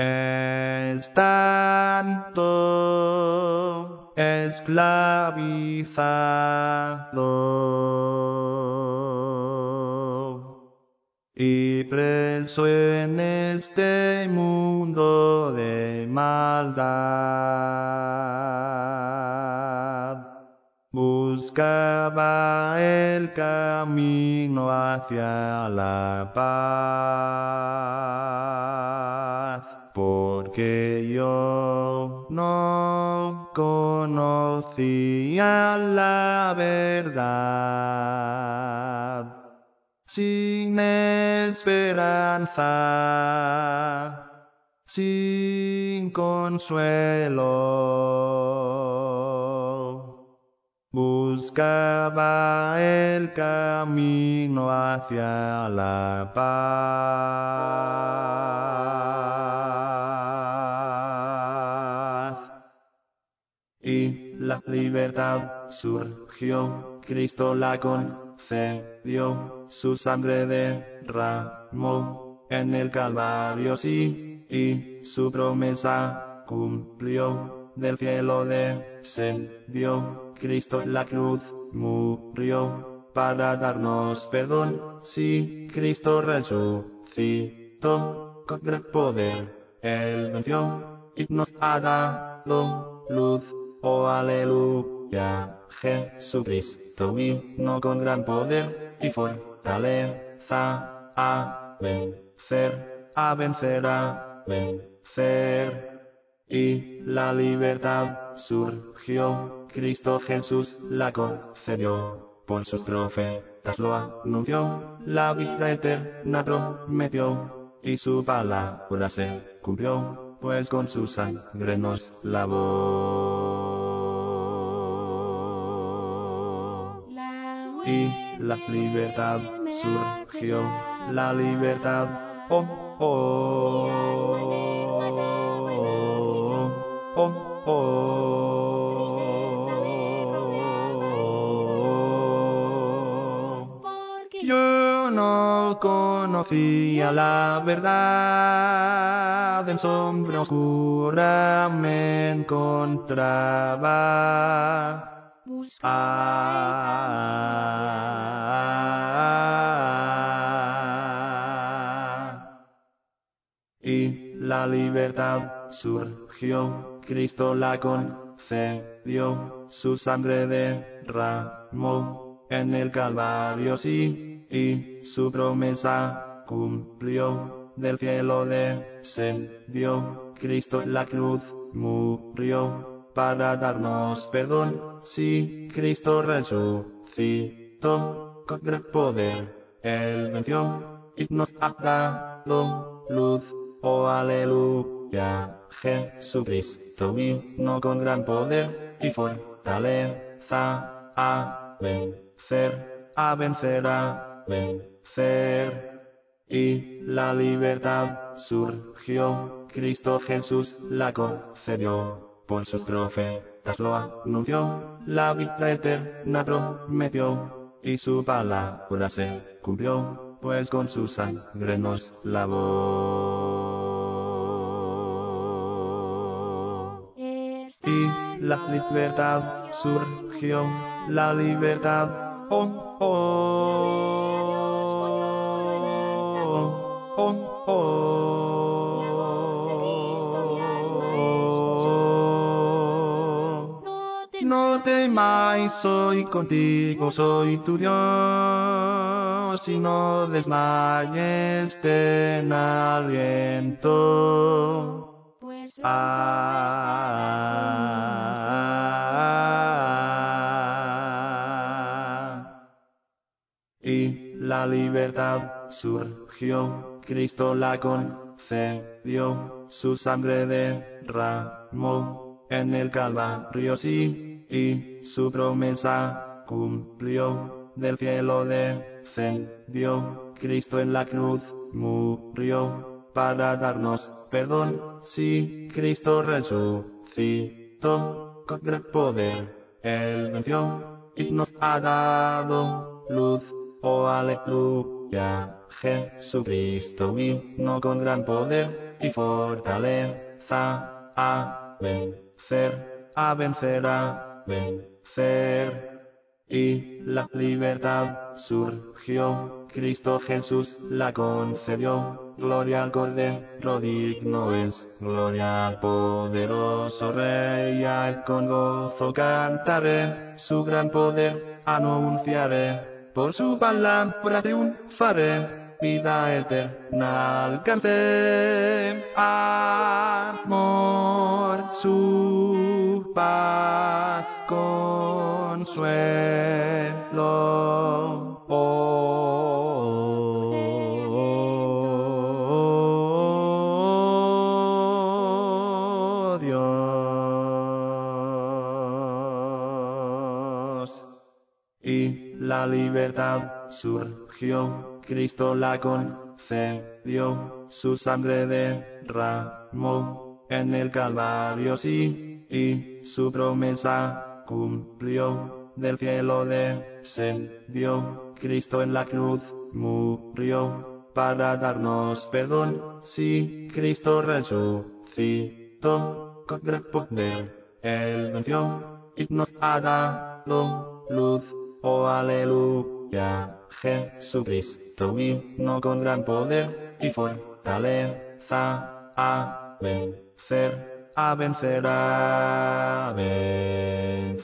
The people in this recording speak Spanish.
es tanto esclavizado y preso en este mundo de maldad. Buscaba el camino hacia la paz, la verdad. Sin esperanza, sin consuelo. Buscaba el camino hacia la paz. La libertad surgió, Cristo la concedió, su sangre derramó en el Calvario, sí, y su promesa cumplió, del cielo descendió, Cristo la cruz murió, para darnos perdón, sí, Cristo resucitó, con gran poder, Él venció, y nos ha dado luz, oh aleluya, Jesucristo vino con gran poder y fortaleza, a vencer, a vencer, a vencer. Y la libertad surgió, Cristo Jesús la concedió, por sus profetas lo anunció, la vida eterna prometió, y su palabra se cumplió, pues con su sangre nos lavó. Y la libertad surgió, la libertad, oh, oh, oh, oh. Conocía la verdad, en sombra oscura me encontraba. Ah, y la libertad surgió, Cristo la concedió, su sangre derramó en el Calvario, sí, y su promesa cumplió, del cielo descendió, Cristo la cruz murió, para darnos perdón, sí, Cristo resucitó, con gran poder, Él venció, y nos ha dado luz, oh aleluya, Jesucristo vino con gran poder y fortaleza, a vencer, a vencer, a vencer. Y la libertad surgió, Cristo Jesús la concedió, por sus profetas lo anunció, la vida eterna prometió, y su palabra se cumplió, pues con su sangre nos lavó. Y la libertad surgió, la libertad, oh, oh, temáis, soy contigo, soy tu Dios, y no desmayes, ten aliento. Ah, y la libertad surgió, Cristo la concedió, su sangre derramó en el Calvario, sí, y su promesa cumplió, del cielo descendió, Cristo en la cruz murió, para darnos perdón, sí, Cristo resucitó, con gran poder, Él venció, y nos ha dado luz, oh aleluya, Jesucristo vino con gran poder, y fortaleza a vencer, a vencer, a vencer. Y la libertad surgió, Cristo Jesús la concedió. Gloria al Cordero digno es, gloria al poderoso Rey, y con gozo cantaré, su gran poder anunciaré, por su palabra triunfaré, vida eterna alcancé, amor, su paz, consuelo. Oh. Y la libertad surgió, Cristo la concedió, su sangre derramó en el Calvario, sí, y su promesa cumplió, del cielo descendió, Cristo en la cruz murió, para darnos perdón, sí, Cristo resucitó, con gran poder, Él venció, y nos ha dado luz, oh aleluya, Jesucristo vino con gran poder, y fortaleza, a vencer, a vencer, a vencer.